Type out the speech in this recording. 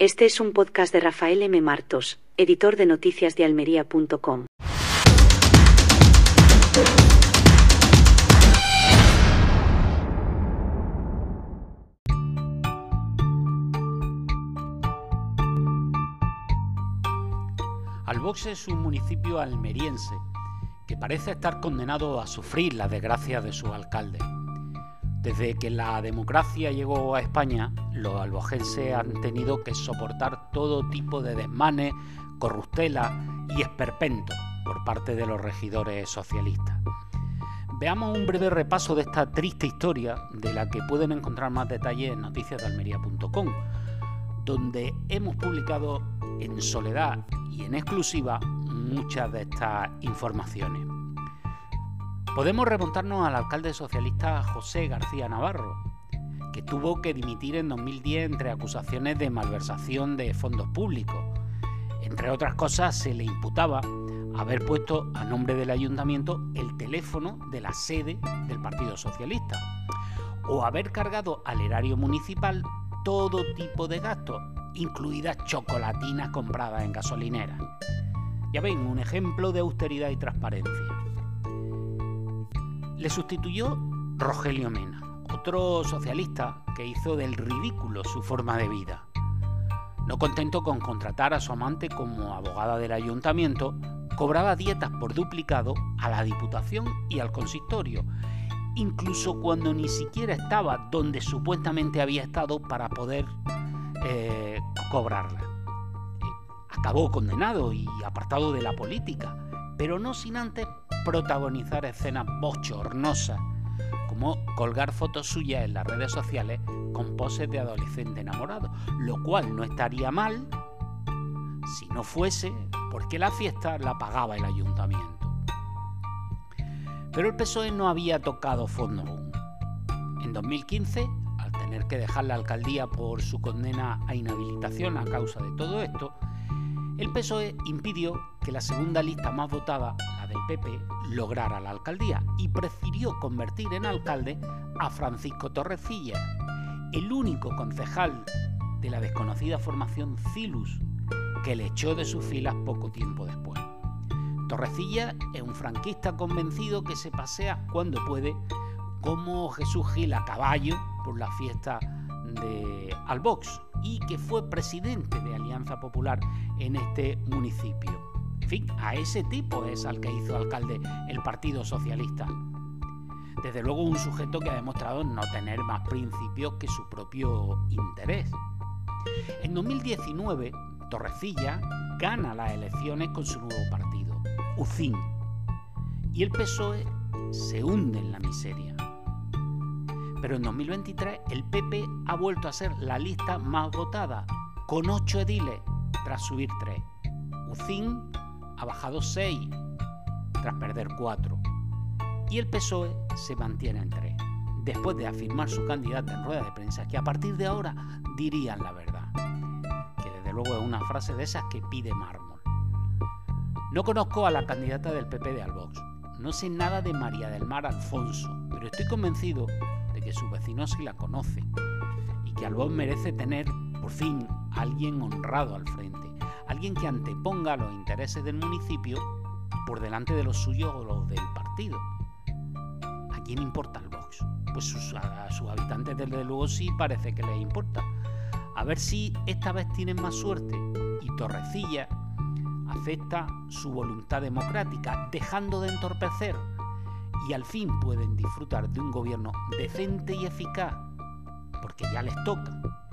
Este es un podcast de Rafael M. Martos, editor de noticias de almería.com. Albox es un municipio almeriense que parece estar condenado a sufrir las desgracias de su alcalde. Desde que la democracia llegó a España, los albojenses han tenido que soportar todo tipo de desmanes, corruptela y esperpento por parte de los regidores socialistas. Veamos un breve repaso de esta triste historia, de la que pueden encontrar más detalles en noticiasdealmería.com, donde hemos publicado en soledad y en exclusiva muchas de estas informaciones. Podemos remontarnos al alcalde socialista José García Navarro, tuvo que dimitir en 2010 entre acusaciones de malversación de fondos públicos. Entre otras cosas, se le imputaba haber puesto a nombre del ayuntamiento el teléfono de la sede del Partido Socialista o haber cargado al erario municipal todo tipo de gastos, incluidas chocolatinas compradas en gasolineras. Ya ven, un ejemplo de austeridad y transparencia. Le sustituyó Rogelio Mena, otro socialista que hizo del ridículo su forma de vida. No contento con contratar a su amante como abogada del ayuntamiento, cobraba dietas por duplicado a la Diputación y al consistorio, incluso cuando ni siquiera estaba donde supuestamente había estado para poder eh, cobrarla. Acabó condenado y apartado de la política, pero no sin antes protagonizar escenas bochornosas, colgar fotos suyas en las redes sociales con poses de adolescente enamorado, lo cual no estaría mal si no fuese porque la fiesta la pagaba el ayuntamiento. Pero el PSOE no había tocado fondo aún. En 2015, al tener que dejar la alcaldía por su condena a inhabilitación a causa de todo esto, el PSOE impidió que la segunda lista más votada, la del PP, lograra la alcaldía y prefirió convertir en alcalde a Francisco Torrecilla, el único concejal de la desconocida formación Cilus, que le echó de sus filas poco tiempo después. Torrecilla es un franquista convencido que se pasea cuando puede, como Jesús Gil a caballo por la fiesta de Albox y que fue presidente de Alianza Popular en este municipio. En fin, a ese tipo es al que hizo alcalde el Partido Socialista. Desde luego un sujeto que ha demostrado no tener más principios que su propio interés. En 2019, Torrecilla gana las elecciones con su nuevo partido, UCIN, y el PSOE se hunde en la miseria. Pero en 2023 el PP ha vuelto a ser la lista más votada, con 8 ediles tras subir 3. UCIN ha bajado 6 tras perder 4. Y el PSOE se mantiene en 3, después de afirmar su candidata en rueda de prensa que a partir de ahora dirían la verdad. Que desde luego es una frase de esas que pide mármol. No conozco a la candidata del PP de Albox. No sé nada de María del Mar Alfonso, pero estoy convencido que su vecino sí la conoce y que Albón merece tener, por fin, alguien honrado al frente, alguien que anteponga los intereses del municipio por delante de los suyos o los del partido. ¿A quién importa el? Pues a sus habitantes desde luego sí parece que les importa. A ver si esta vez tienen más suerte y Torrecilla acepta su voluntad democrática, dejando de entorpecer y al fin pueden disfrutar de un gobierno decente y eficaz, porque ya les toca.